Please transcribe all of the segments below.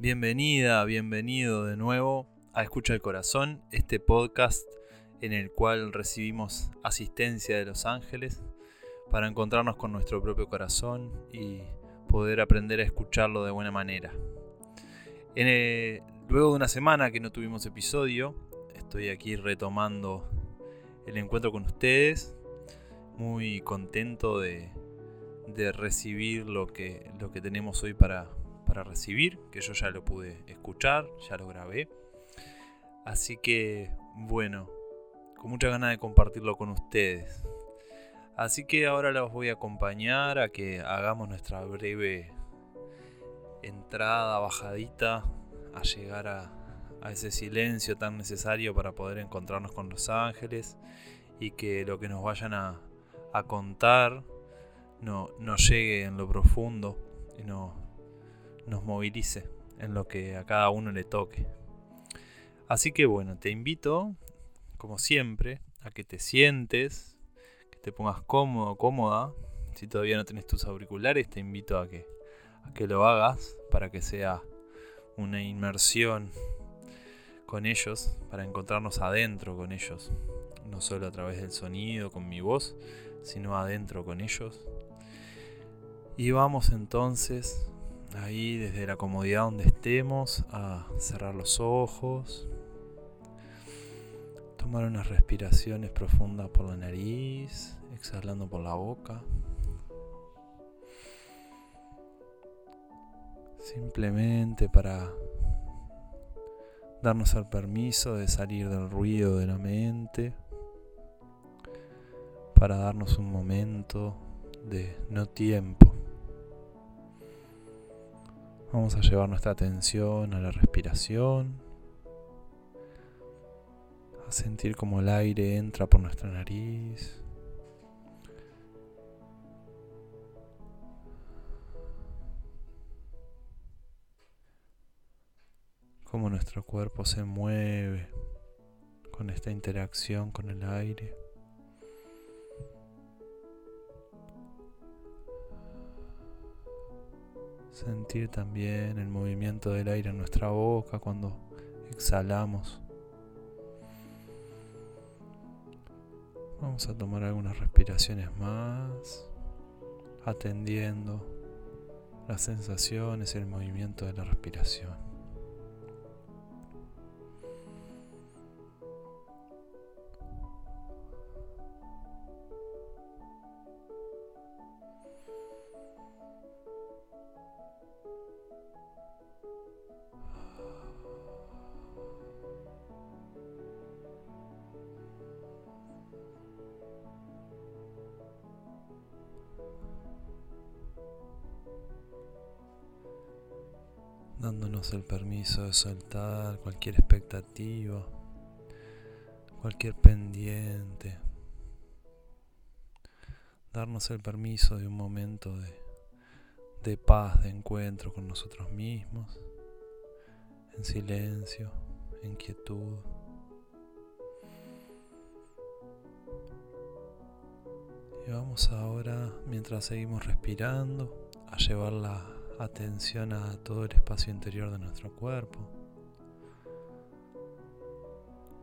Bienvenida, bienvenido de nuevo a Escucha el Corazón, este podcast en el cual recibimos asistencia de los ángeles para encontrarnos con nuestro propio corazón y poder aprender a escucharlo de buena manera. Eh, luego de una semana que no tuvimos episodio, estoy aquí retomando el encuentro con ustedes, muy contento de, recibir lo que, lo que tenemos hoy para, para recibir, que yo ya lo pude escuchar, ya lo grabé. Así que, bueno, con mucha ganas de compartirlo con ustedes. Así que ahora los voy a acompañar a que hagamos nuestra breve entrada, bajadita, a llegar a, ese silencio tan necesario para poder encontrarnos con los ángeles y que lo que nos vayan a, contar no, llegue en lo profundo y no, nos movilice en lo que a cada uno le toque. Así que bueno, te invito, como siempre, a que te sientes te pongas cómodo, cómoda. Si todavía no tenés tus auriculares, te invito a que, a que lo hagas para que sea una inmersión con ellos, para encontrarnos adentro con ellos. No solo a través del sonido, con mi voz, sino adentro con ellos. Y vamos entonces ahí desde la comodidad donde estemos a cerrar los ojos Tomar unas respiraciones profundas por la nariz, exhalando por la boca. Simplemente para darnos el permiso de salir del ruido de la mente, para darnos un momento de no tiempo. Vamos a llevar nuestra atención a la respiración a sentir como el aire entra por nuestra nariz. Cómo nuestro cuerpo se mueve con esta interacción con el aire. Sentir también el movimiento del aire en nuestra boca cuando exhalamos. Vamos a tomar algunas respiraciones más, atendiendo las sensaciones y el movimiento de la respiración. Dándonos el permiso de soltar cualquier expectativa, cualquier pendiente, darnos el permiso de un momento de, de paz, de encuentro con nosotros mismos, en silencio, en quietud. Y vamos ahora, mientras seguimos respirando, a llevarla atención a todo el espacio interior de nuestro cuerpo.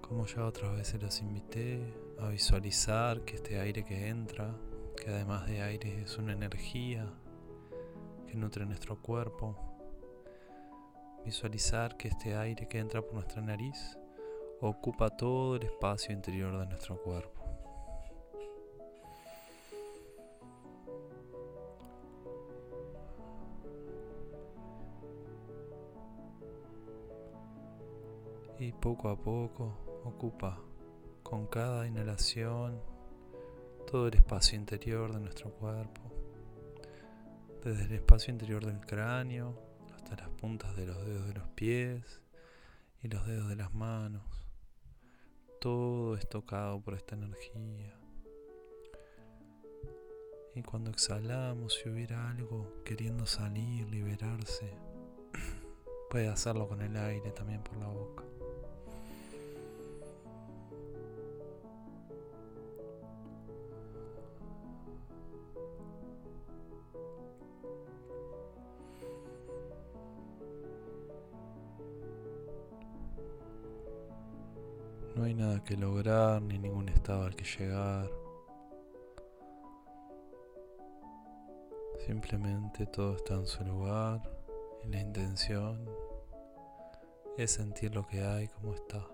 Como ya otras veces los invité a visualizar que este aire que entra, que además de aire es una energía que nutre nuestro cuerpo, visualizar que este aire que entra por nuestra nariz ocupa todo el espacio interior de nuestro cuerpo. Poco a poco ocupa con cada inhalación todo el espacio interior de nuestro cuerpo, desde el espacio interior del cráneo hasta las puntas de los dedos de los pies y los dedos de las manos. Todo es tocado por esta energía. Y cuando exhalamos, si hubiera algo queriendo salir, liberarse, puede hacerlo con el aire también por la boca. Nada que lograr ni ningún estado al que llegar. Simplemente todo está en su lugar y la intención es sentir lo que hay como está.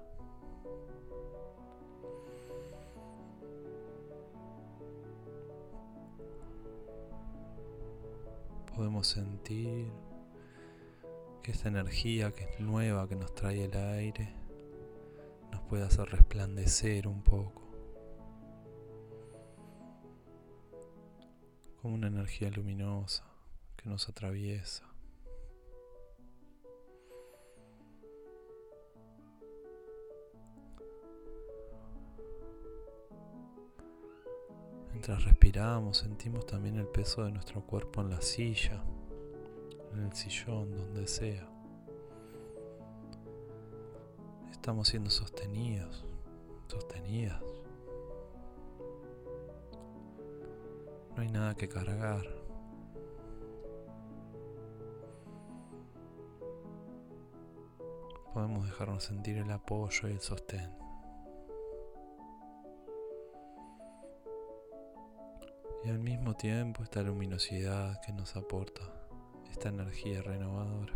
Podemos sentir que esta energía que es nueva que nos trae el aire puede hacer resplandecer un poco. Como una energía luminosa que nos atraviesa. Mientras respiramos sentimos también el peso de nuestro cuerpo en la silla, en el sillón, donde sea. Estamos siendo sostenidos, sostenidas. No hay nada que cargar. Podemos dejarnos sentir el apoyo y el sostén. Y al mismo tiempo esta luminosidad que nos aporta esta energía renovadora.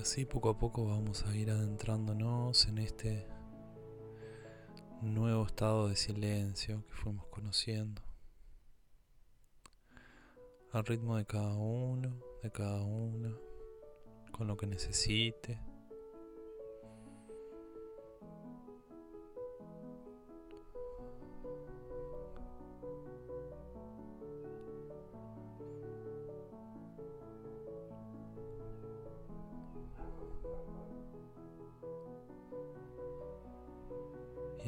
Así poco a poco vamos a ir adentrándonos en este nuevo estado de silencio que fuimos conociendo al ritmo de cada uno, de cada una, con lo que necesite.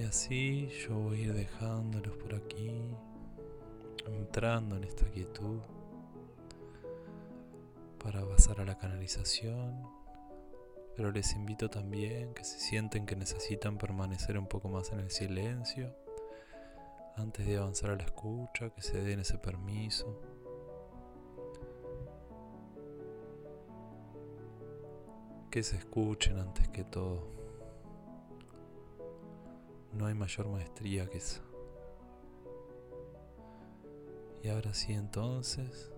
Y así yo voy a ir dejándolos por aquí, entrando en esta quietud para pasar a la canalización, pero les invito también que si sienten que necesitan permanecer un poco más en el silencio, antes de avanzar a la escucha, que se den ese permiso. Que se escuchen antes que todo. No hay mayor maestría que esa. Y ahora sí entonces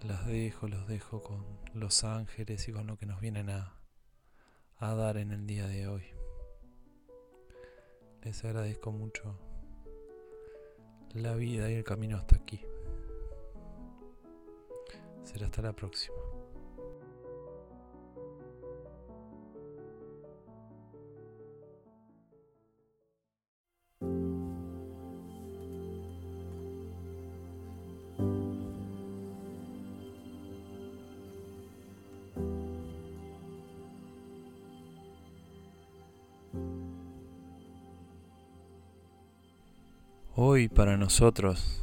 las dejo, los dejo con los ángeles y con lo que nos vienen a, a dar en el día de hoy. Les agradezco mucho la vida y el camino hasta aquí. Será hasta la próxima. Hoy para nosotros,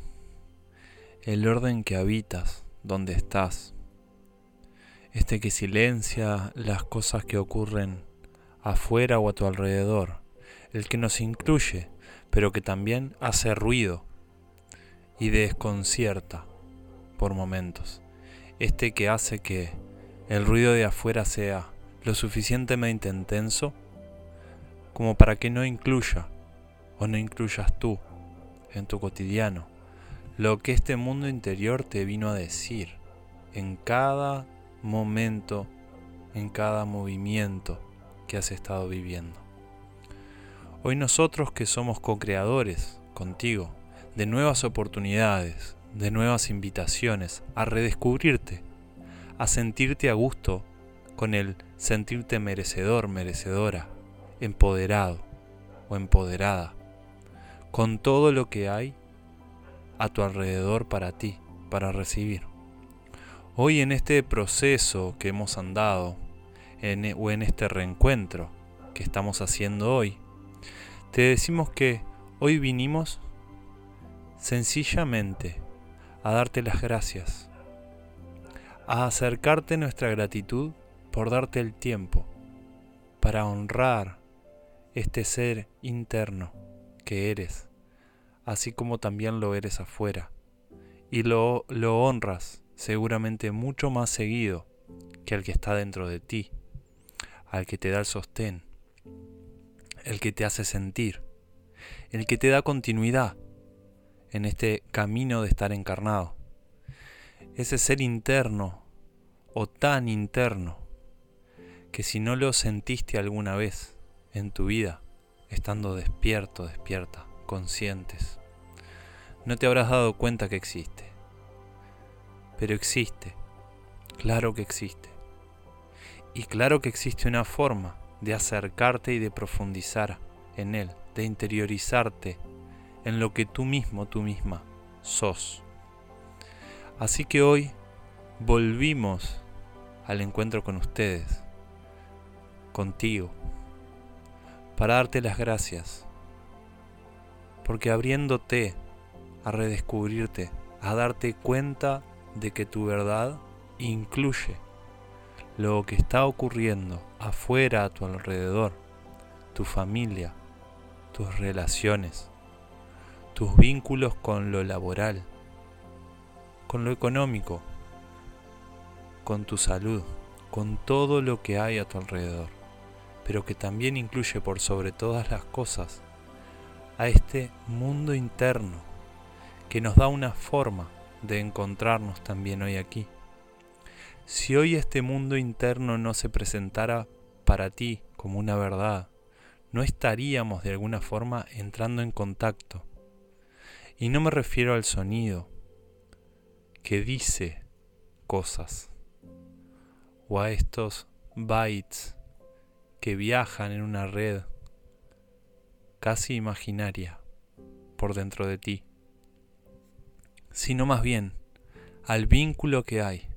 el orden que habitas, donde estás, este que silencia las cosas que ocurren afuera o a tu alrededor, el que nos incluye, pero que también hace ruido y desconcierta por momentos, este que hace que el ruido de afuera sea lo suficientemente intenso como para que no incluya o no incluyas tú en tu cotidiano, lo que este mundo interior te vino a decir en cada momento, en cada movimiento que has estado viviendo. Hoy nosotros que somos co-creadores contigo de nuevas oportunidades, de nuevas invitaciones a redescubrirte, a sentirte a gusto con el sentirte merecedor, merecedora, empoderado o empoderada con todo lo que hay a tu alrededor para ti, para recibir. Hoy en este proceso que hemos andado, en, o en este reencuentro que estamos haciendo hoy, te decimos que hoy vinimos sencillamente a darte las gracias, a acercarte nuestra gratitud por darte el tiempo para honrar este ser interno que eres, así como también lo eres afuera, y lo, lo honras seguramente mucho más seguido que al que está dentro de ti, al que te da el sostén, el que te hace sentir, el que te da continuidad en este camino de estar encarnado. Ese ser interno o tan interno que si no lo sentiste alguna vez en tu vida, estando despierto, despierta, conscientes, no te habrás dado cuenta que existe. Pero existe, claro que existe. Y claro que existe una forma de acercarte y de profundizar en él, de interiorizarte en lo que tú mismo, tú misma, sos. Así que hoy volvimos al encuentro con ustedes, contigo, para darte las gracias, porque abriéndote a redescubrirte, a darte cuenta de que tu verdad incluye lo que está ocurriendo afuera a tu alrededor, tu familia, tus relaciones, tus vínculos con lo laboral, con lo económico, con tu salud, con todo lo que hay a tu alrededor, pero que también incluye por sobre todas las cosas a este mundo interno que nos da una forma de encontrarnos también hoy aquí. Si hoy este mundo interno no se presentara para ti como una verdad, no estaríamos de alguna forma entrando en contacto. Y no me refiero al sonido que dice cosas o a estos bytes que viajan en una red casi imaginaria por dentro de ti, sino más bien al vínculo que hay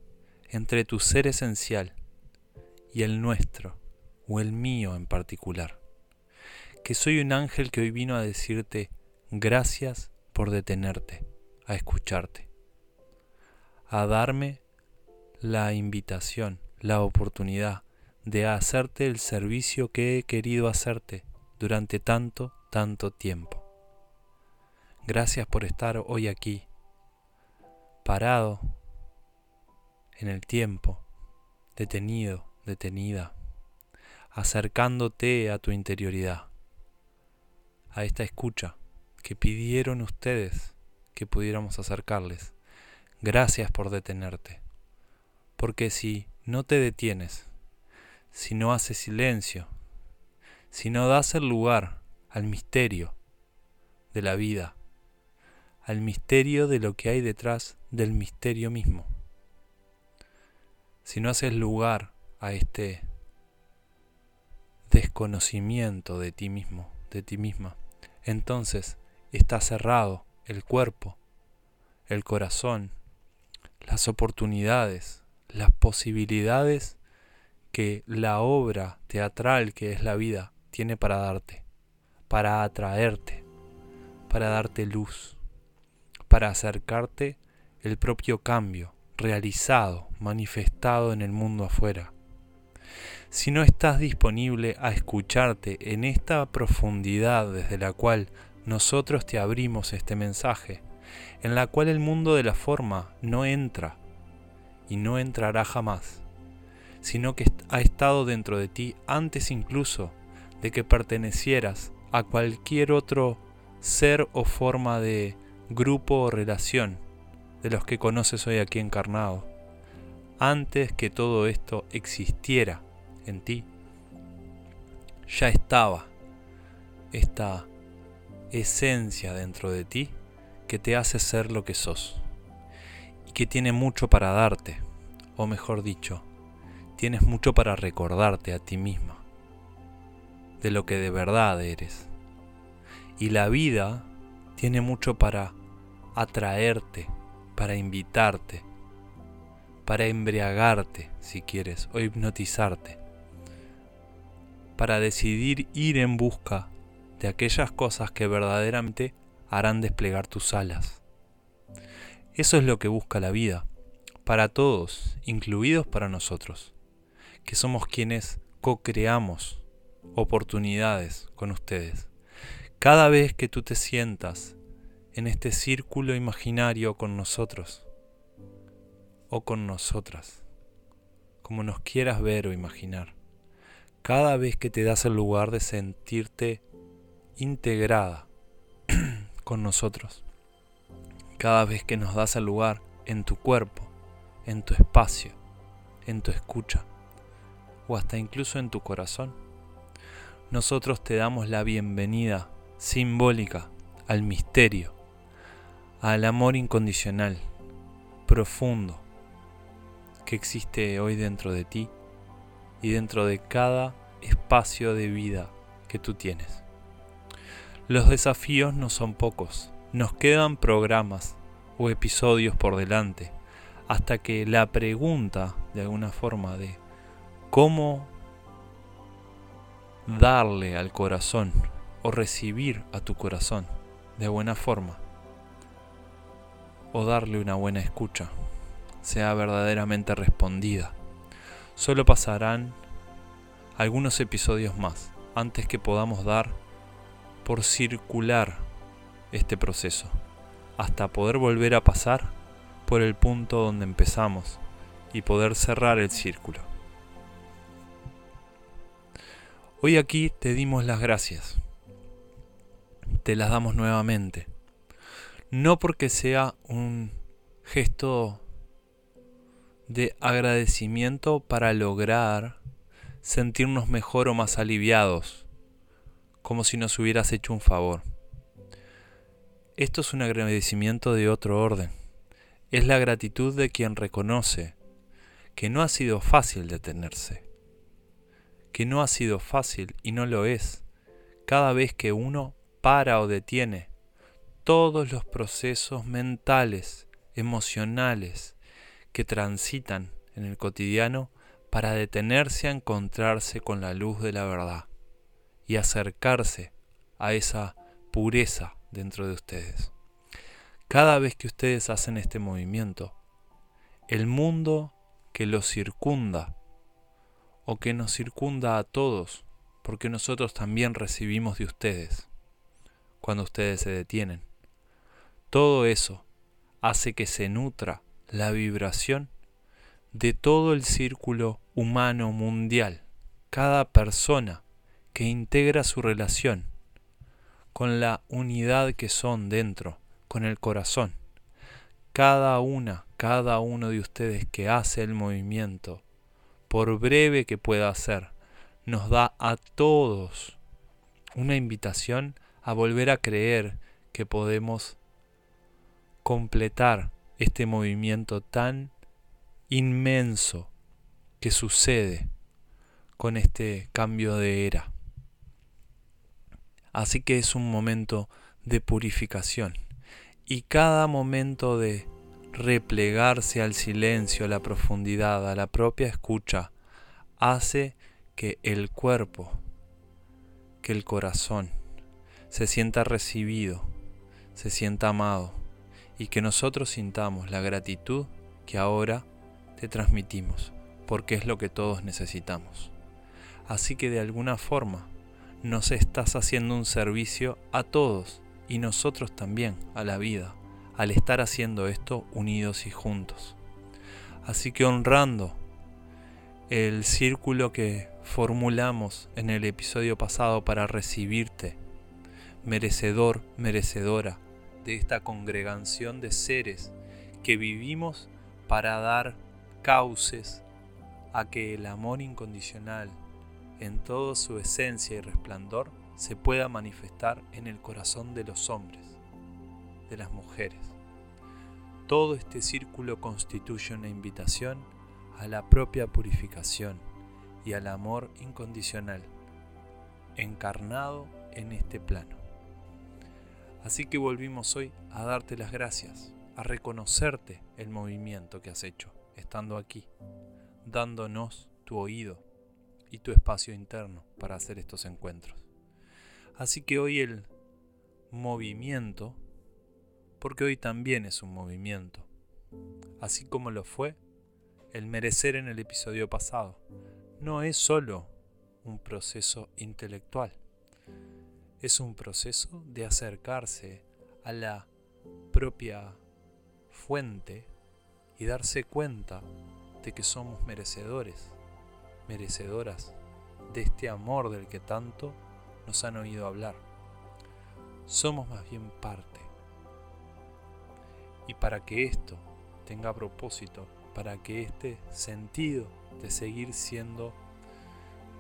entre tu ser esencial y el nuestro, o el mío en particular. Que soy un ángel que hoy vino a decirte gracias por detenerte, a escucharte, a darme la invitación, la oportunidad de hacerte el servicio que he querido hacerte durante tanto, tanto tiempo. Gracias por estar hoy aquí, parado en el tiempo, detenido, detenida, acercándote a tu interioridad, a esta escucha que pidieron ustedes que pudiéramos acercarles. Gracias por detenerte, porque si no te detienes, si no haces silencio, si no das el lugar al misterio de la vida, al misterio de lo que hay detrás del misterio mismo, si no haces lugar a este desconocimiento de ti mismo, de ti misma, entonces está cerrado el cuerpo, el corazón, las oportunidades, las posibilidades que la obra teatral que es la vida tiene para darte, para atraerte, para darte luz, para acercarte el propio cambio realizado, manifestado en el mundo afuera. Si no estás disponible a escucharte en esta profundidad desde la cual nosotros te abrimos este mensaje, en la cual el mundo de la forma no entra y no entrará jamás, sino que ha estado dentro de ti antes incluso de que pertenecieras a cualquier otro ser o forma de grupo o relación de los que conoces hoy aquí encarnado, antes que todo esto existiera en ti, ya estaba esta esencia dentro de ti que te hace ser lo que sos y que tiene mucho para darte, o mejor dicho, tienes mucho para recordarte a ti misma de lo que de verdad eres. Y la vida tiene mucho para atraerte para invitarte, para embriagarte, si quieres, o hipnotizarte, para decidir ir en busca de aquellas cosas que verdaderamente harán desplegar tus alas. Eso es lo que busca la vida, para todos, incluidos para nosotros, que somos quienes co-creamos oportunidades con ustedes, Cada vez que tú te sientas en este círculo imaginario con nosotros o con nosotras, como nos quieras ver o imaginar, cada vez que te das el lugar de sentirte integrada con nosotros, cada vez que nos das el lugar en tu cuerpo, en tu espacio, en tu escucha o hasta incluso en tu corazón, nosotros te damos la bienvenida simbólica al misterio, al amor incondicional, profundo, que existe hoy dentro de ti y dentro de cada espacio de vida que tú tienes. Los desafíos no son pocos, nos quedan programas o episodios por delante, hasta que la pregunta, de alguna forma, de cómo darle al corazón o recibir a tu corazón de buena forma o darle una buena escucha sea verdaderamente respondida. Solo pasarán algunos episodios más antes que podamos dar por circular este proceso, hasta poder volver a pasar por el punto donde empezamos y poder cerrar el círculo. Hoy aquí te dimos las gracias te las damos nuevamente. No porque sea un gesto de agradecimiento para lograr sentirnos mejor o más aliviados, como si nos hubieras hecho un favor. Esto es un agradecimiento de otro orden. Es la gratitud de quien reconoce que no ha sido fácil detenerse, que no ha sido fácil y no lo es cada vez que uno para o detiene todos los procesos mentales, emocionales que transitan en el cotidiano para detenerse a encontrarse con la luz de la verdad y acercarse a esa pureza dentro de ustedes. Cada vez que ustedes hacen este movimiento, el mundo que los circunda o que nos circunda a todos, porque nosotros también recibimos de ustedes, cuando ustedes se detienen. Todo eso hace que se nutra la vibración de todo el círculo humano mundial, cada persona que integra su relación con la unidad que son dentro, con el corazón. Cada una, cada uno de ustedes que hace el movimiento, por breve que pueda ser, nos da a todos una invitación a volver a creer que podemos completar este movimiento tan inmenso que sucede con este cambio de era. Así que es un momento de purificación y cada momento de replegarse al silencio, a la profundidad, a la propia escucha, hace que el cuerpo, que el corazón, se sienta recibido, se sienta amado y que nosotros sintamos la gratitud que ahora te transmitimos, porque es lo que todos necesitamos. Así que de alguna forma nos estás haciendo un servicio a todos y nosotros también a la vida, al estar haciendo esto unidos y juntos. Así que honrando el círculo que formulamos en el episodio pasado para recibirte merecedor, merecedora de esta congregación de seres que vivimos para dar cauces a que el amor incondicional en toda su esencia y resplandor se pueda manifestar en el corazón de los hombres, las mujeres. Todo este círculo constituye una invitación a la propia purificación y al amor incondicional, encarnado en este plano. Así que volvimos hoy a darte las gracias, a reconocerte el movimiento que has hecho, estando aquí, dándonos tu oído y tu espacio interno para hacer estos encuentros. Así que hoy el movimiento, porque hoy también es un movimiento, así como lo fue el merecer en el episodio pasado, no es solo un proceso intelectual, es un proceso de acercarse a la propia fuente y darse cuenta de que somos merecedores, merecedoras de este amor del que tanto nos han oído hablar. Somos más bien parte. Y para que esto tenga propósito, para que este sentido de seguir siendo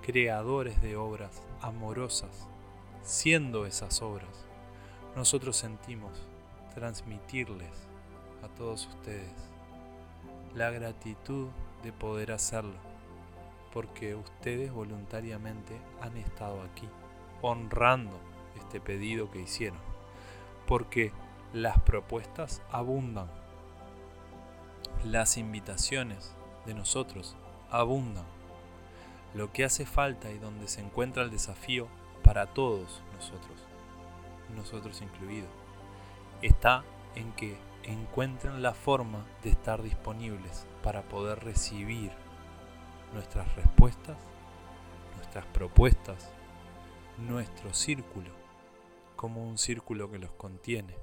creadores de obras amorosas, siendo esas obras, nosotros sentimos transmitirles a todos ustedes la gratitud de poder hacerlo, porque ustedes voluntariamente han estado aquí, honrando este pedido que hicieron, porque las propuestas abundan, las invitaciones de nosotros abundan. Lo que hace falta y donde se encuentra el desafío para todos nosotros, nosotros incluidos, está en que encuentren la forma de estar disponibles para poder recibir nuestras respuestas, nuestras propuestas, nuestro círculo como un círculo que los contiene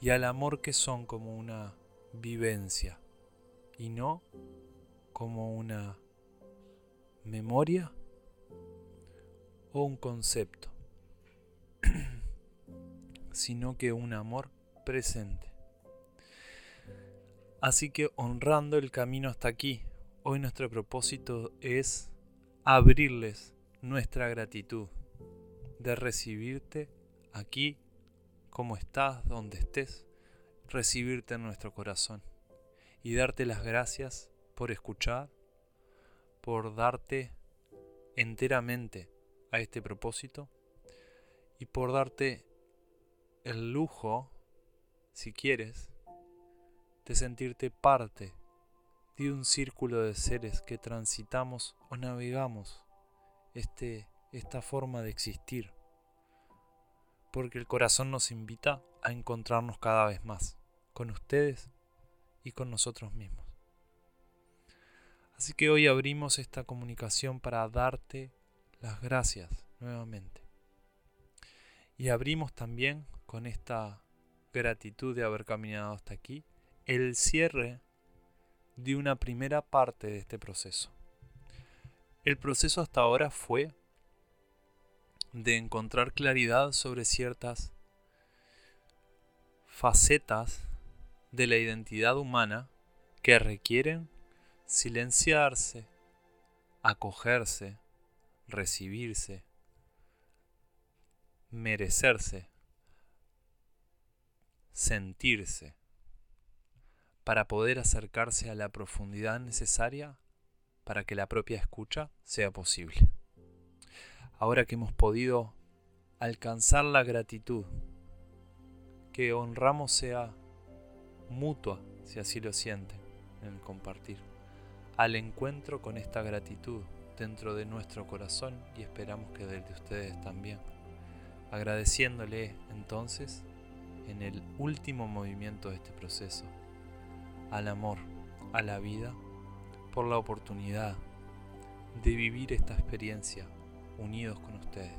y al amor que son como una vivencia y no como una memoria o un concepto, sino que un amor presente. Así que honrando el camino hasta aquí, hoy nuestro propósito es abrirles nuestra gratitud de recibirte aquí, como estás, donde estés, recibirte en nuestro corazón y darte las gracias por escuchar, por darte enteramente a este propósito y por darte el lujo, si quieres, de sentirte parte de un círculo de seres que transitamos o navegamos este, esta forma de existir. Porque el corazón nos invita a encontrarnos cada vez más con ustedes y con nosotros mismos. Así que hoy abrimos esta comunicación para darte las gracias nuevamente. Y abrimos también con esta gratitud de haber caminado hasta aquí el cierre de una primera parte de este proceso. El proceso hasta ahora fue de encontrar claridad sobre ciertas facetas de la identidad humana que requieren silenciarse, acogerse, recibirse, merecerse, sentirse para poder acercarse a la profundidad necesaria para que la propia escucha sea posible. Ahora que hemos podido alcanzar la gratitud, que honramos sea mutua, si así lo sienten, en el compartir, al encuentro con esta gratitud dentro de nuestro corazón y esperamos que del de ustedes también. Agradeciéndole entonces en el último movimiento de este proceso al amor, a la vida, por la oportunidad de vivir esta experiencia unidos con ustedes.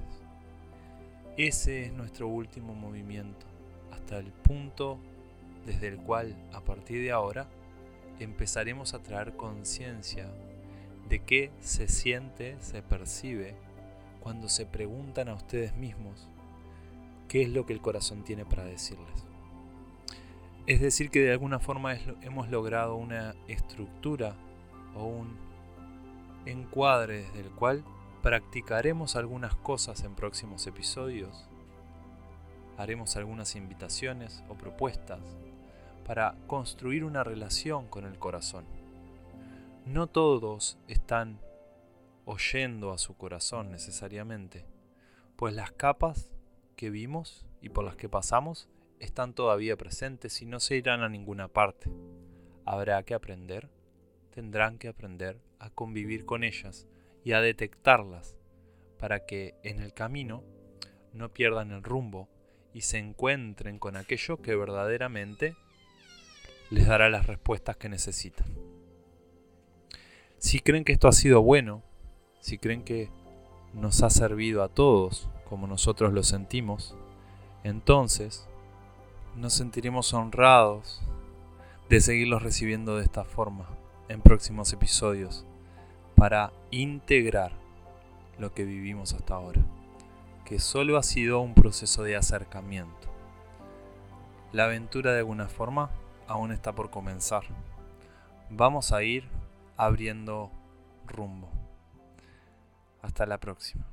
Ese es nuestro último movimiento, hasta el punto desde el cual a partir de ahora empezaremos a traer conciencia de qué se siente, se percibe cuando se preguntan a ustedes mismos qué es lo que el corazón tiene para decirles. Es decir, que de alguna forma hemos logrado una estructura o un encuadre desde el cual practicaremos algunas cosas en próximos episodios, haremos algunas invitaciones o propuestas para construir una relación con el corazón. No todos están oyendo a su corazón necesariamente, pues las capas que vimos y por las que pasamos están todavía presentes y no se irán a ninguna parte. Habrá que aprender, tendrán que aprender a convivir con ellas y a detectarlas para que en el camino no pierdan el rumbo y se encuentren con aquello que verdaderamente les dará las respuestas que necesitan. Si creen que esto ha sido bueno, si creen que nos ha servido a todos como nosotros lo sentimos, entonces nos sentiremos honrados de seguirlos recibiendo de esta forma en próximos episodios para integrar lo que vivimos hasta ahora, que solo ha sido un proceso de acercamiento. La aventura de alguna forma aún está por comenzar. Vamos a ir abriendo rumbo. Hasta la próxima.